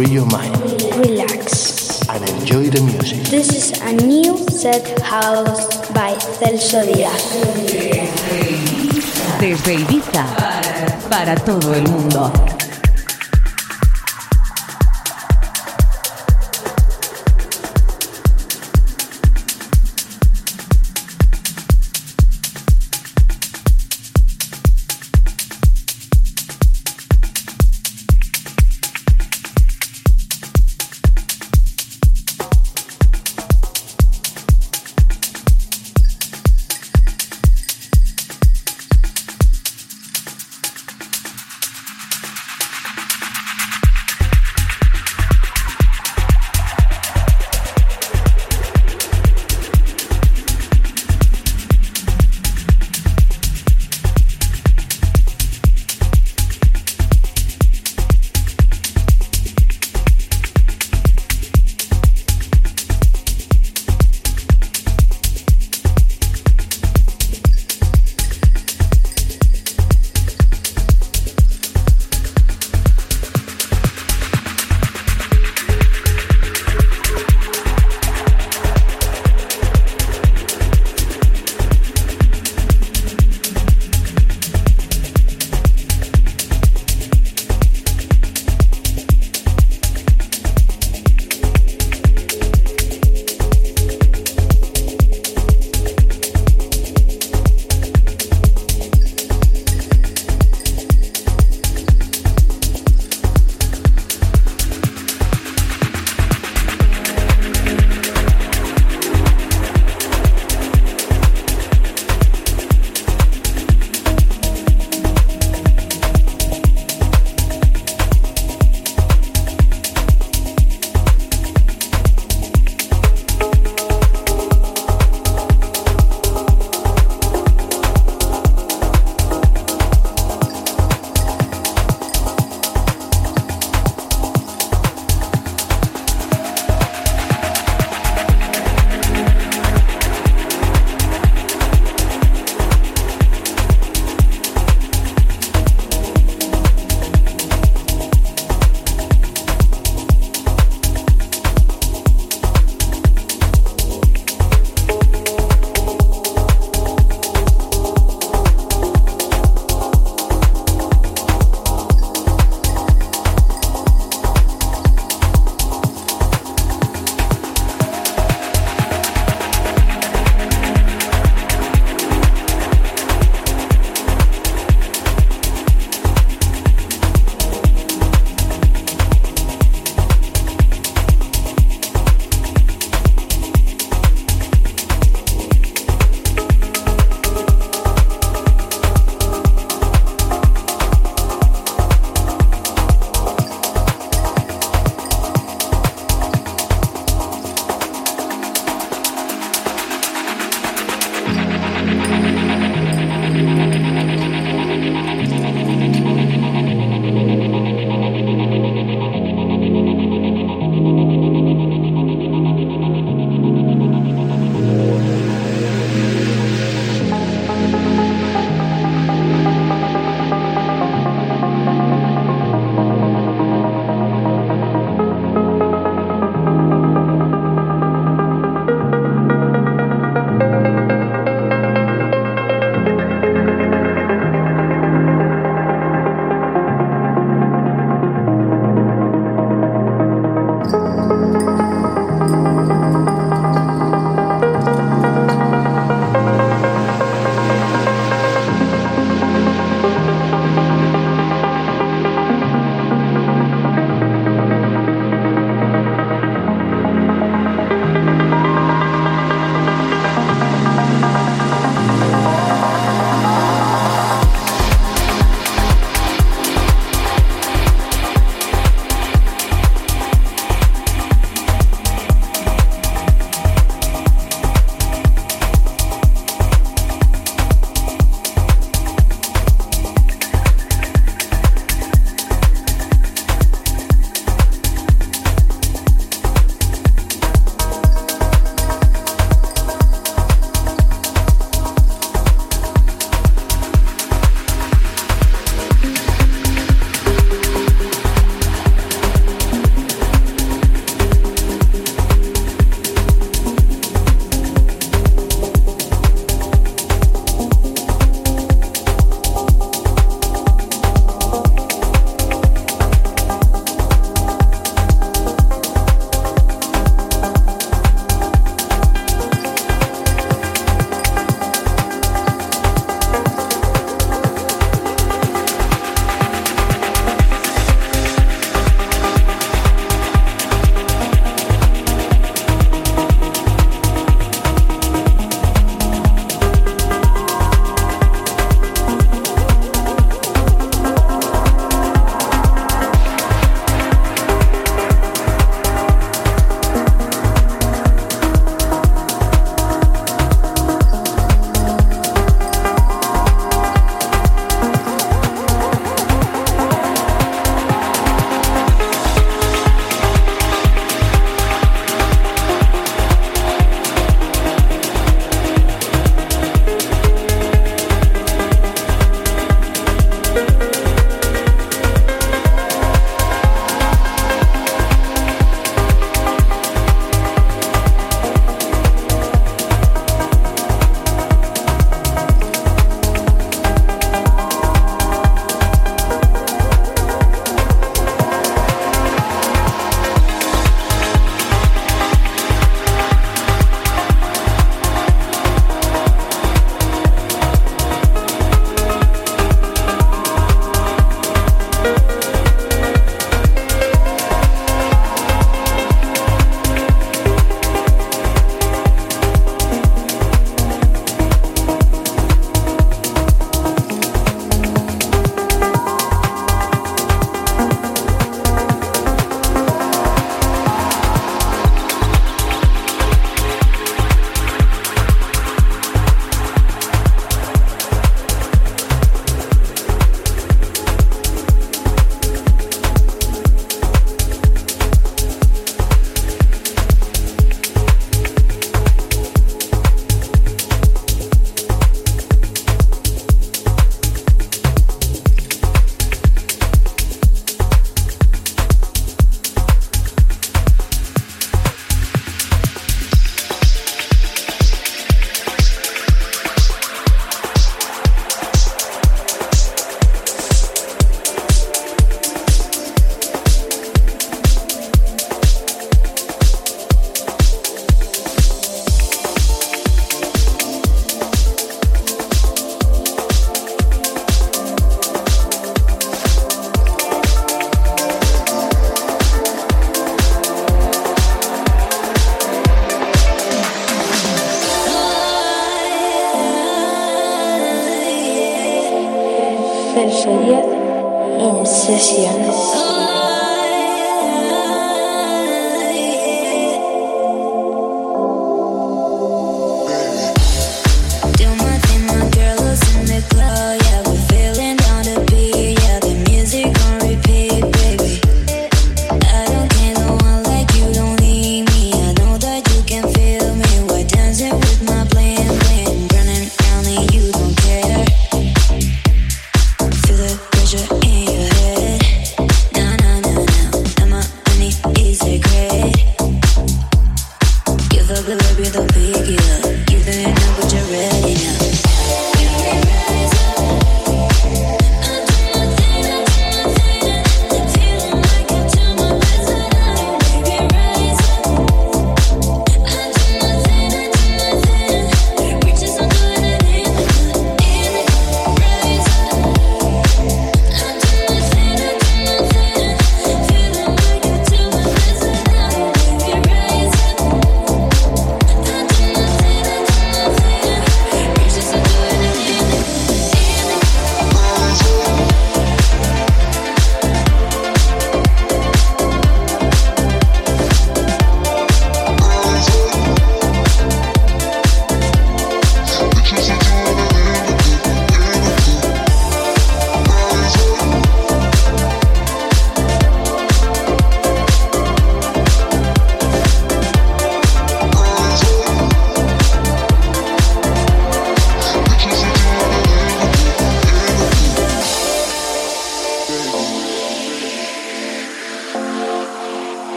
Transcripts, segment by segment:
free your mind, relax, and enjoy the music. This is a new set house by Celso Díaz. Desde Ibiza, para todo el mundo.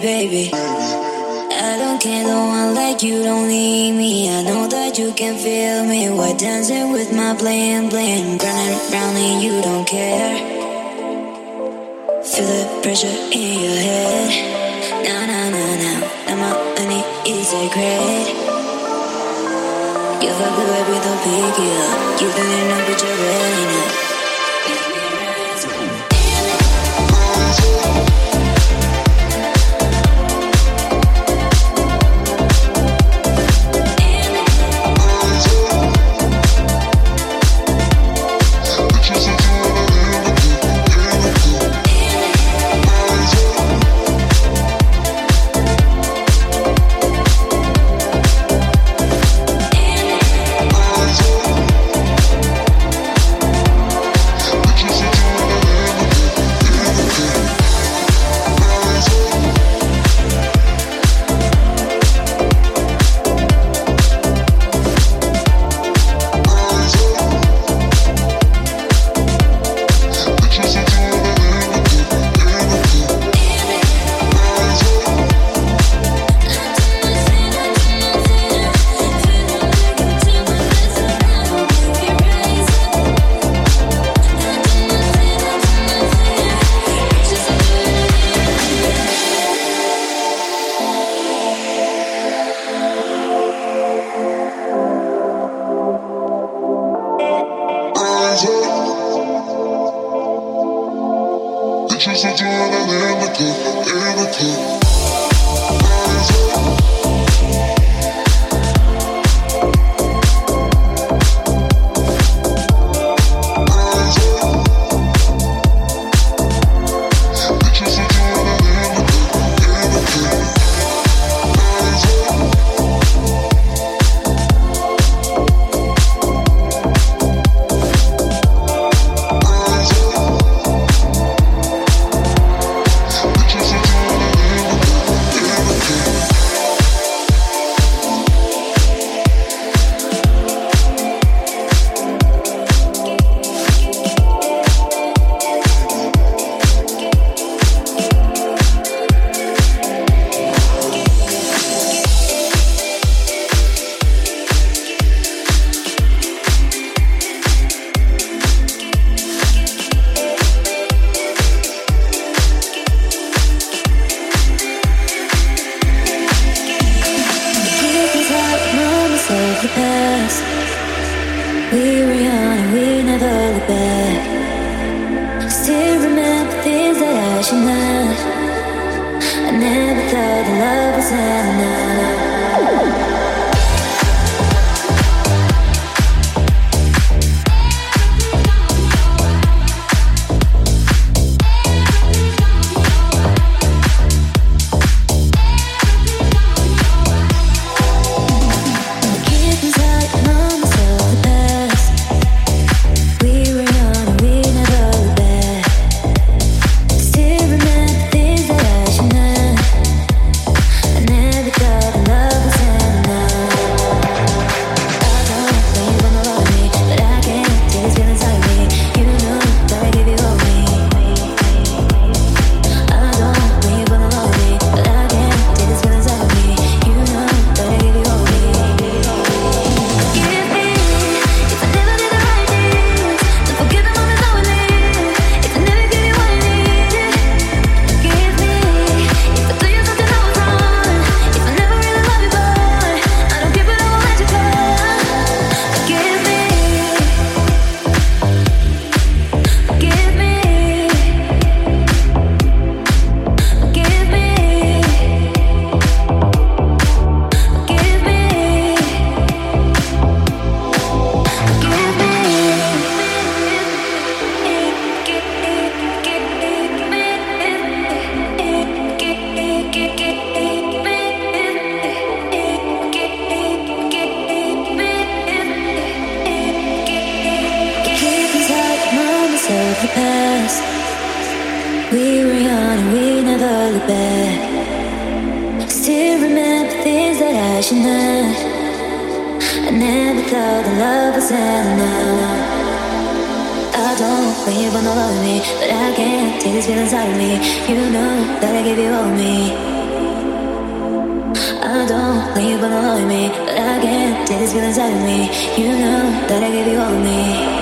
baby. I don't care, no one like you don't need me. I know that you can feel. We were young and we never looked back. I still remember things that I should know. I never thought that love was not enough. I still remember things that I should not. I never thought that love was enough. I don't want you to love me, but I can't take these feelings out of me. You know that I gave you all me. I don't want you to love me, but I can't take these feelings out of me. You know that I gave you all me.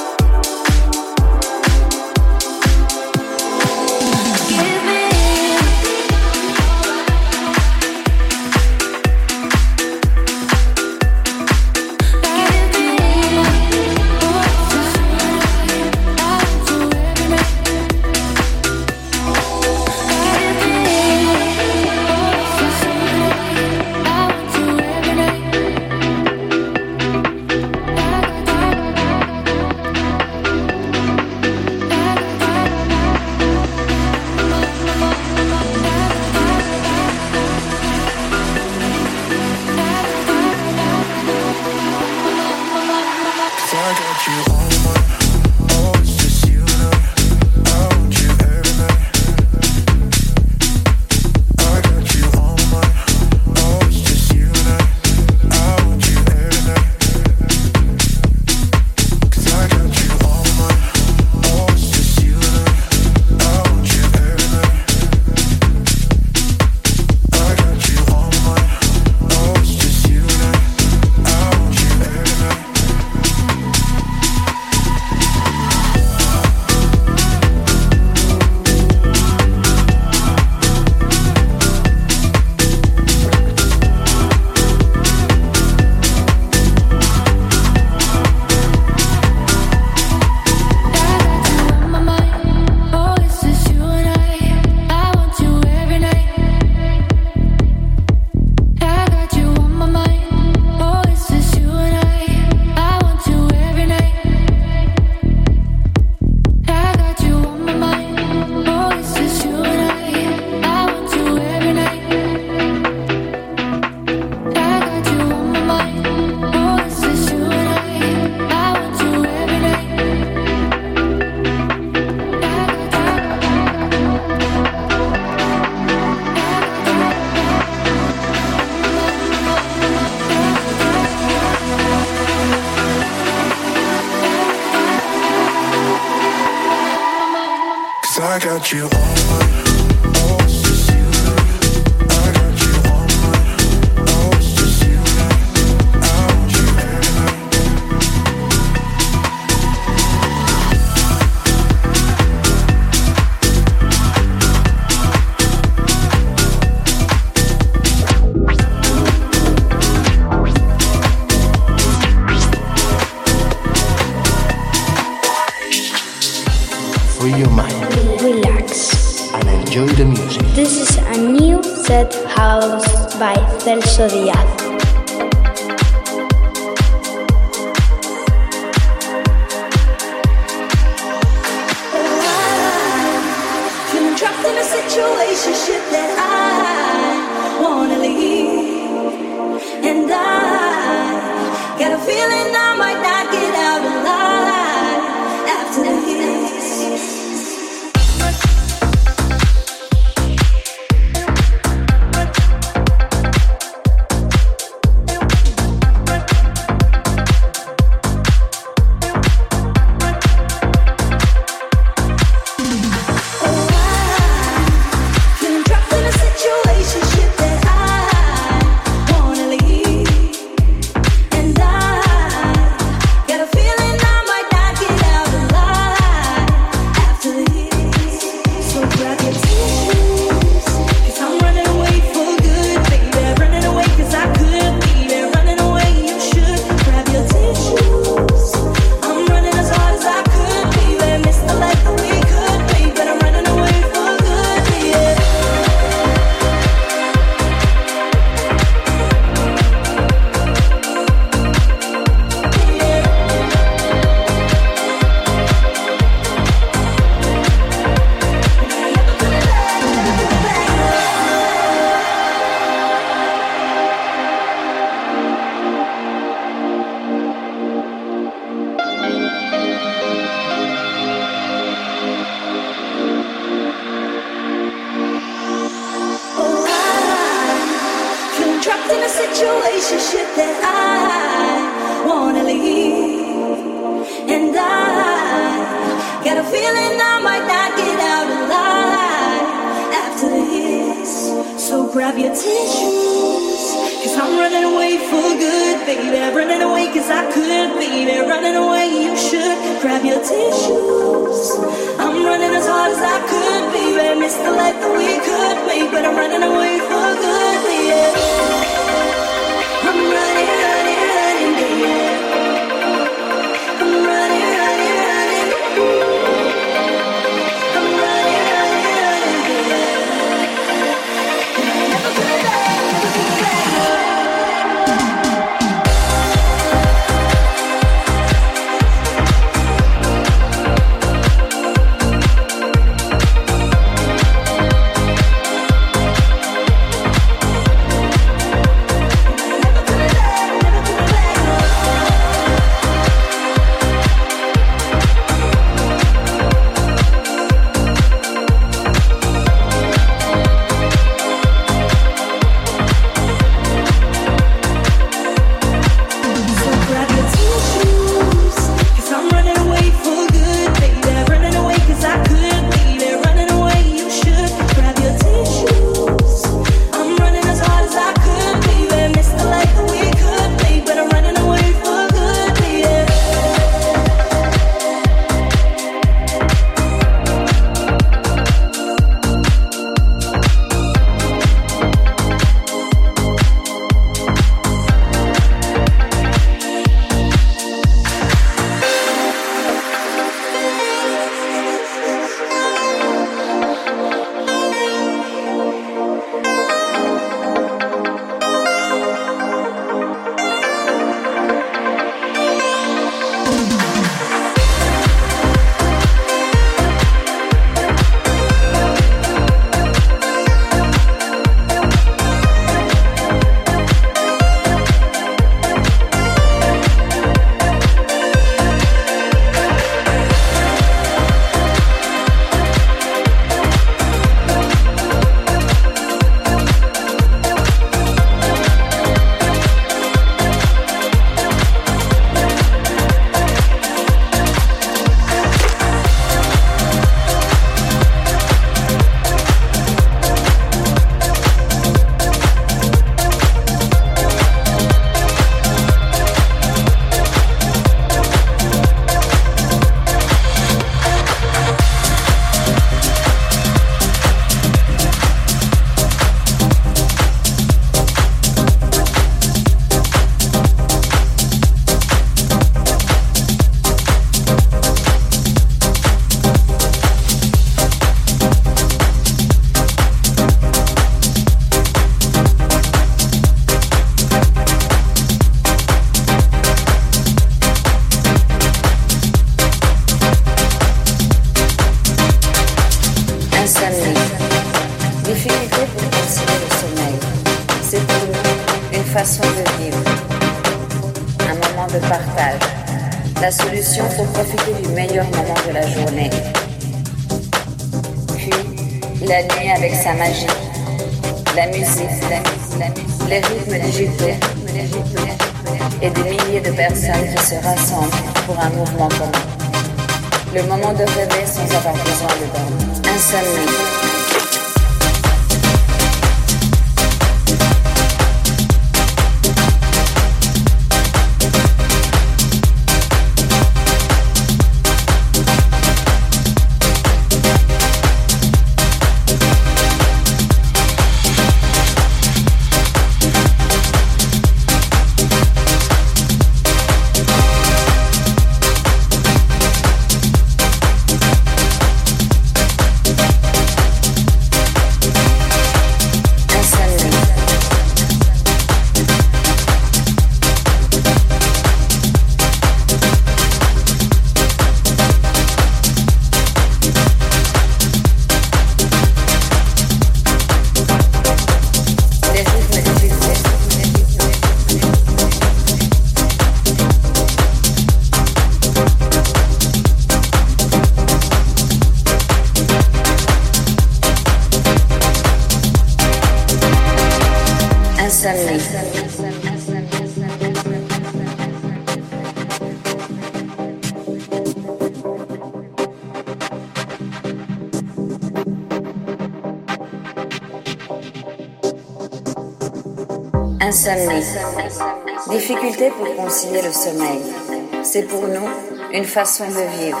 C'est pour nous une façon de vivre.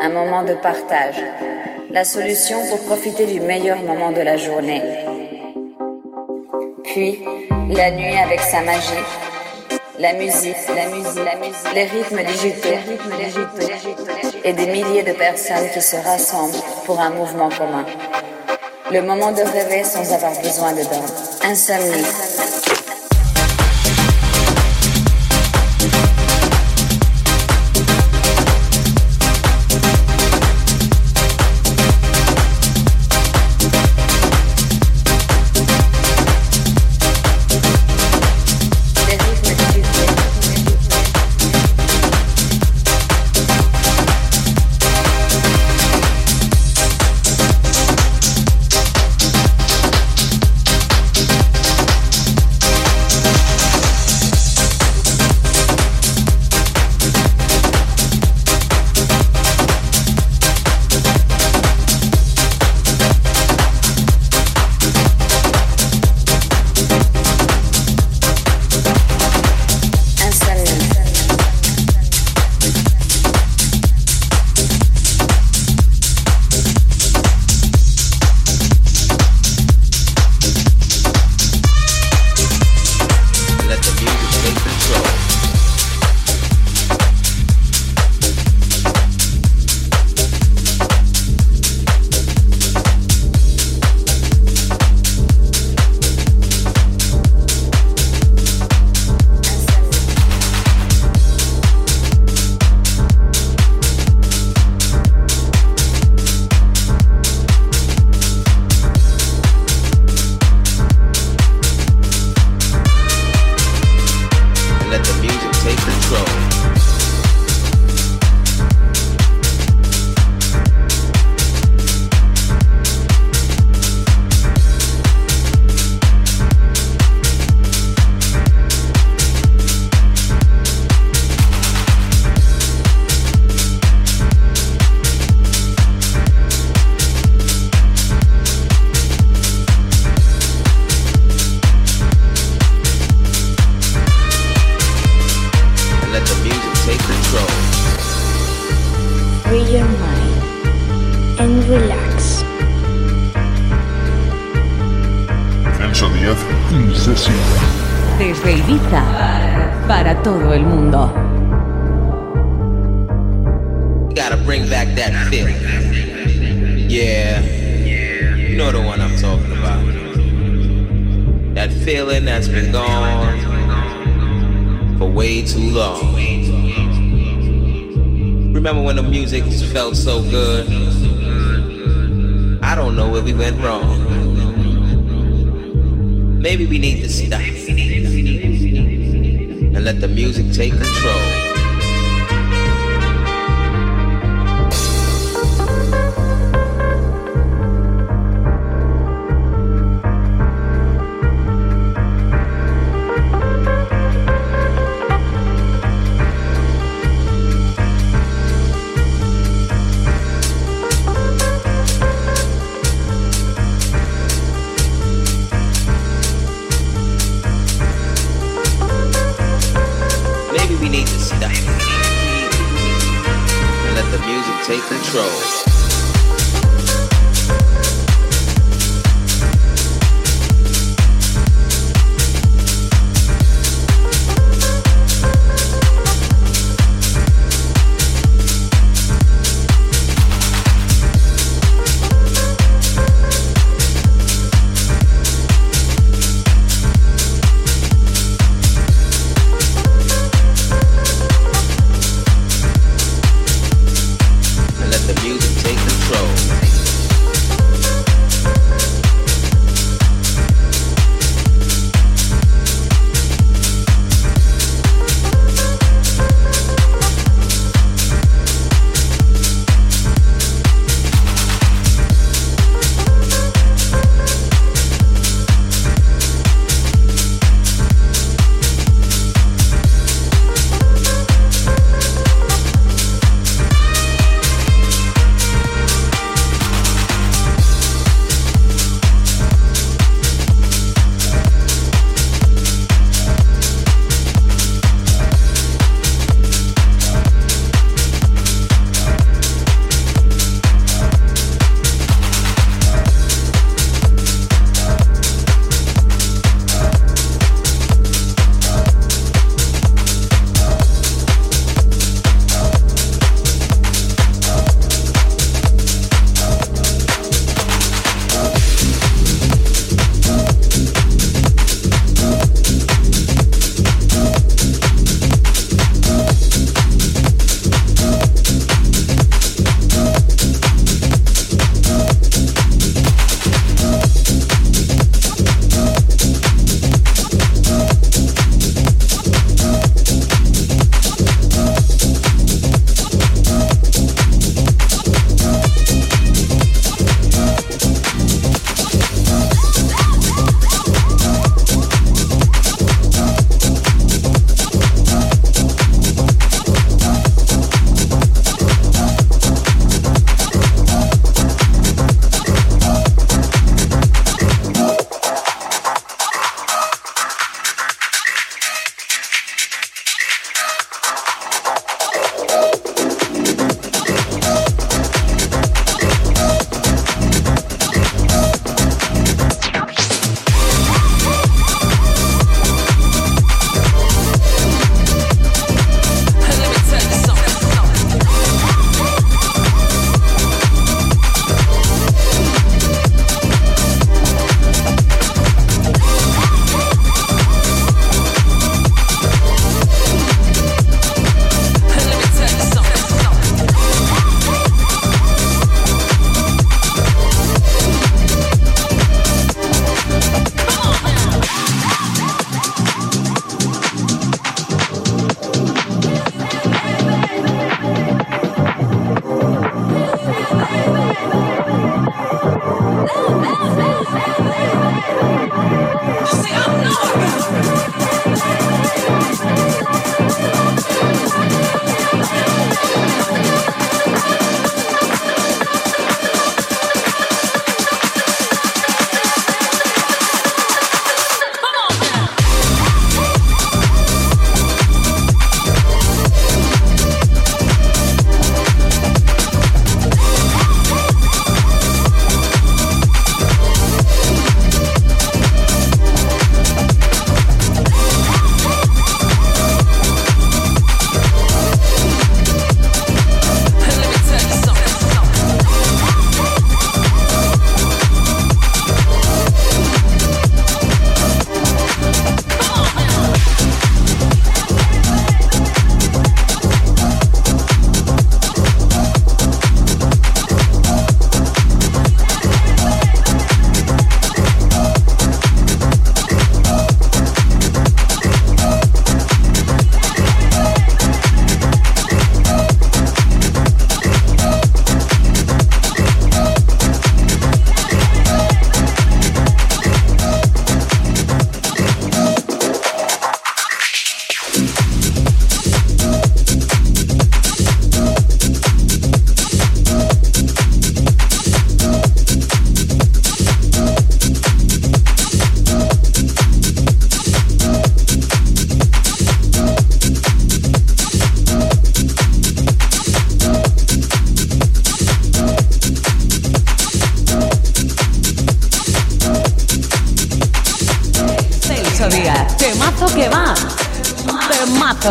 Un moment de partage. La solution pour profiter du meilleur moment de la journée. Puis, la nuit avec sa magie. La musique, la musique, les rythmes digitaux, et des milliers de personnes qui se rassemblent pour un mouvement commun. Le moment de rêver sans avoir besoin de dormir. Insomnie. back that feeling. Yeah, you know the one I'm talking about. That feeling that's been gone for way too long. Remember when the music felt so good? I don't know where we went wrong. Maybe we need to stop and let the music take control.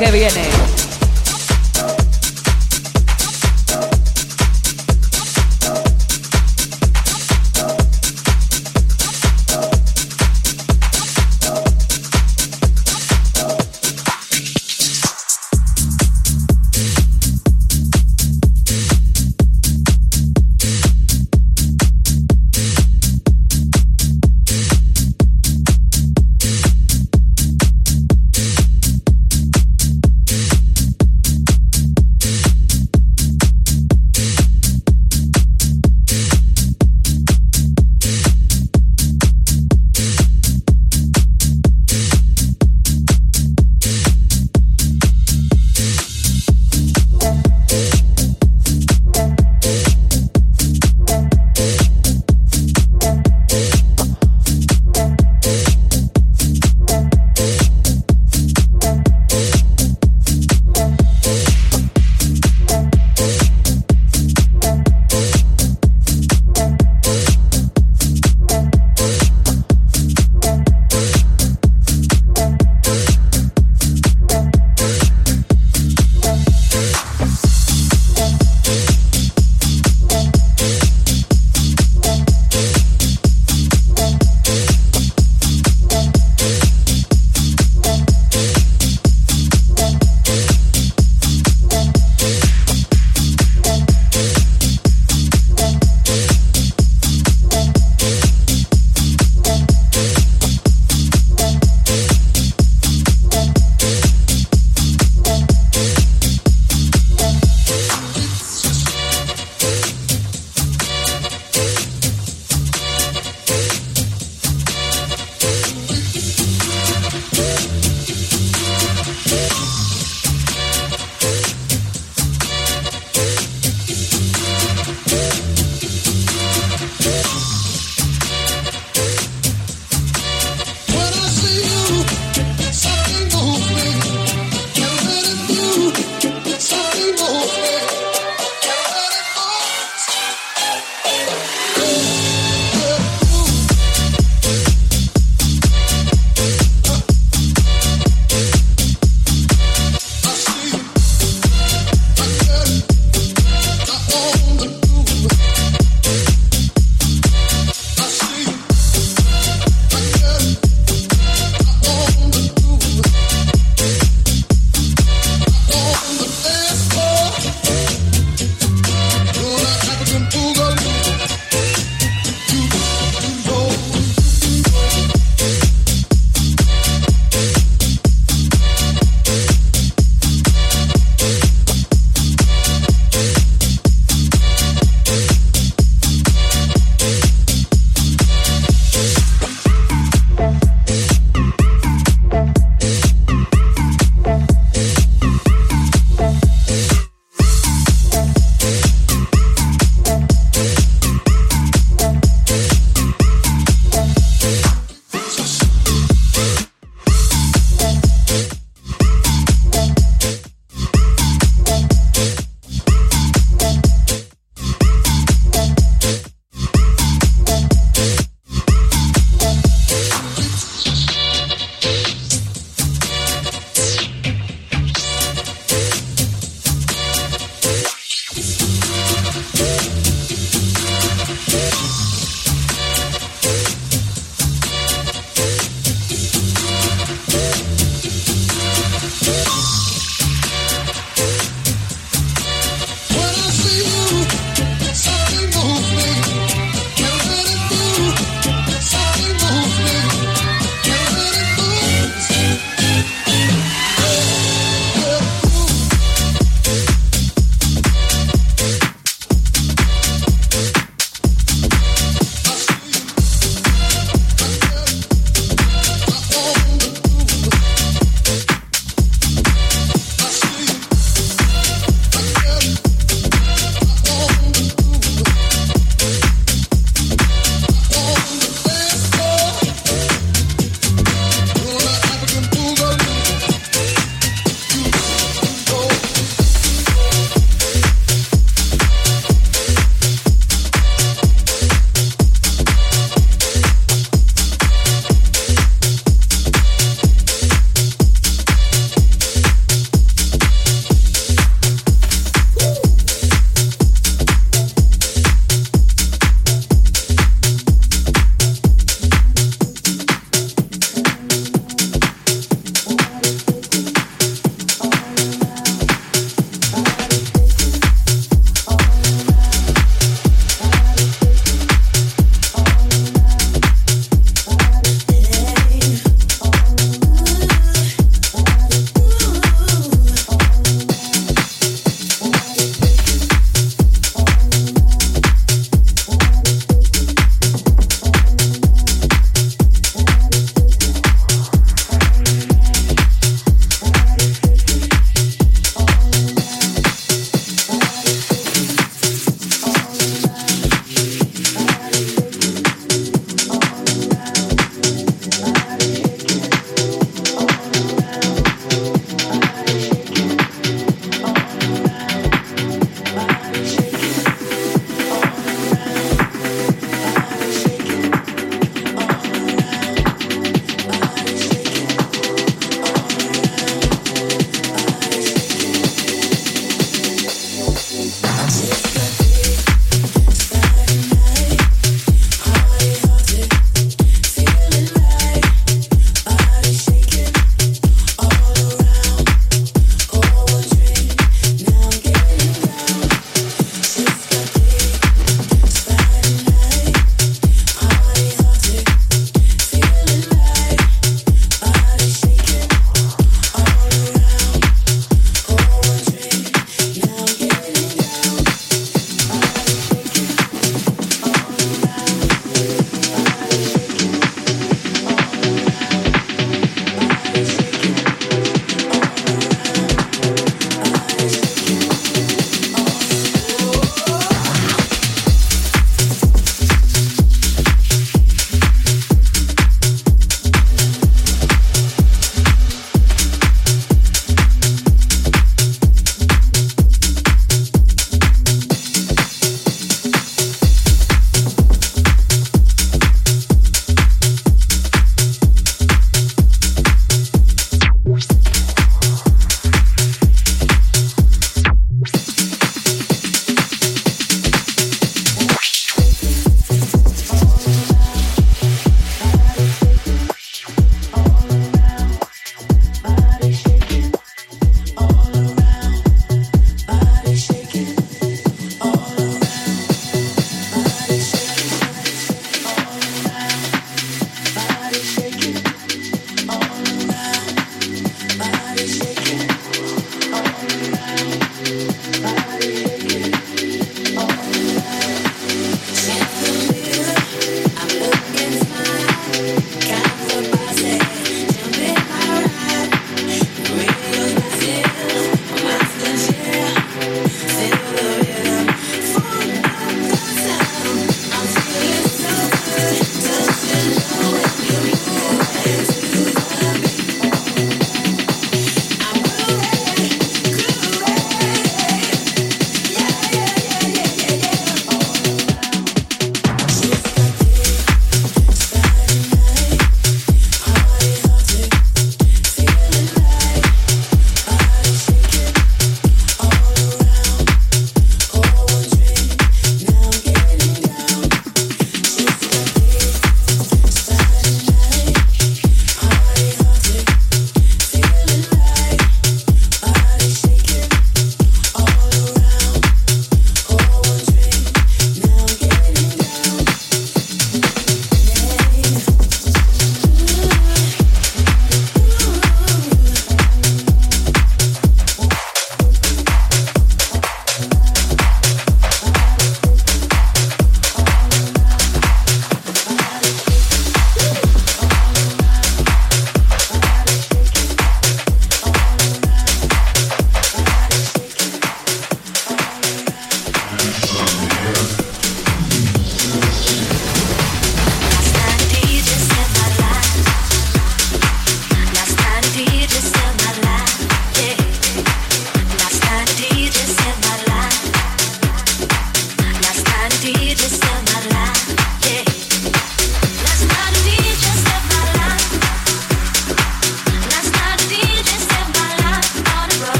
Que viene.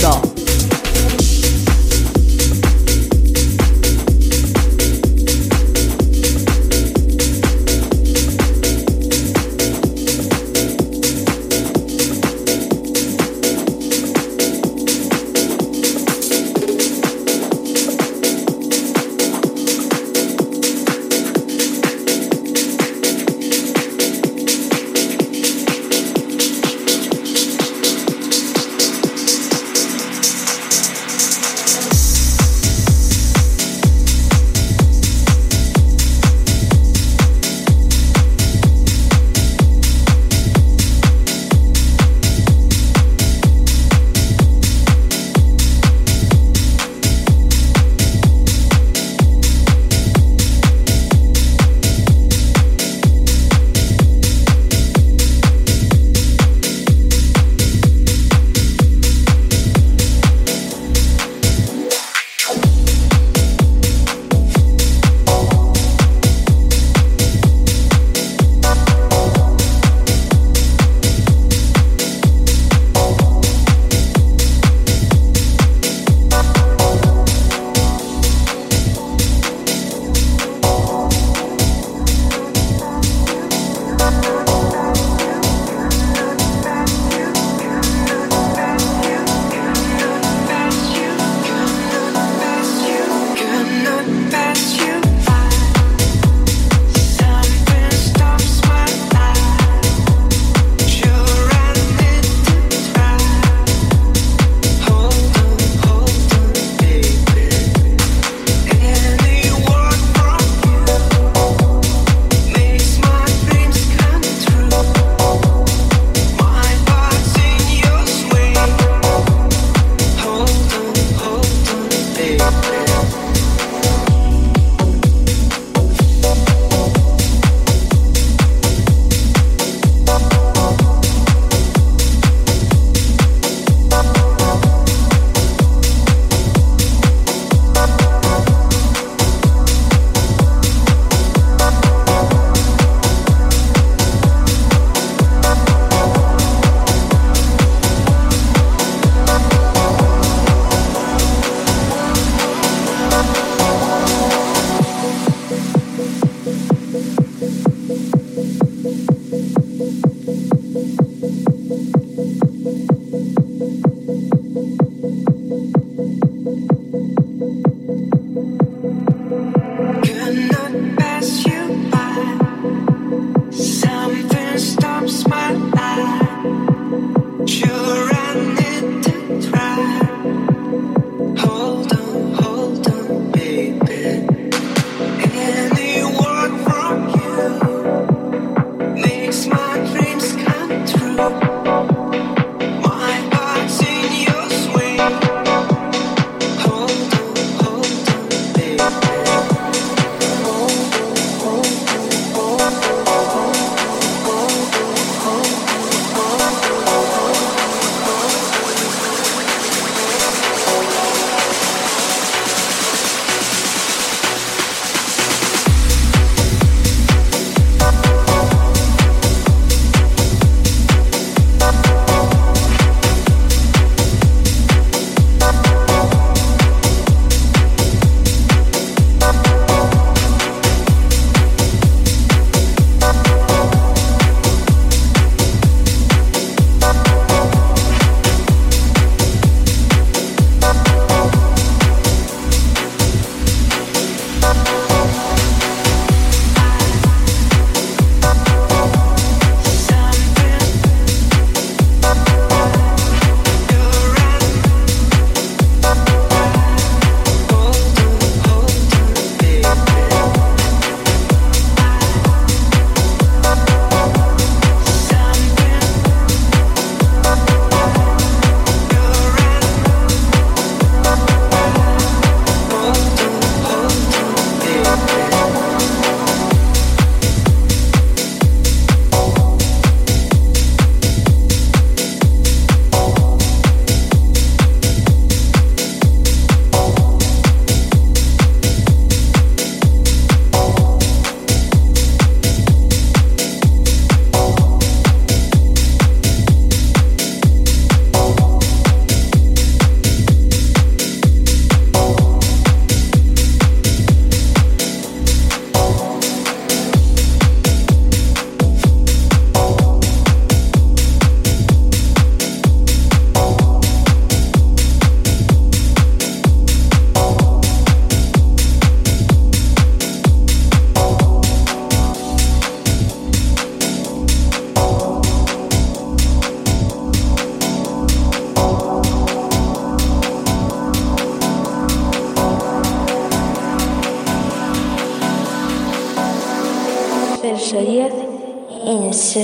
知道。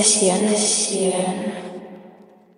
sesiones.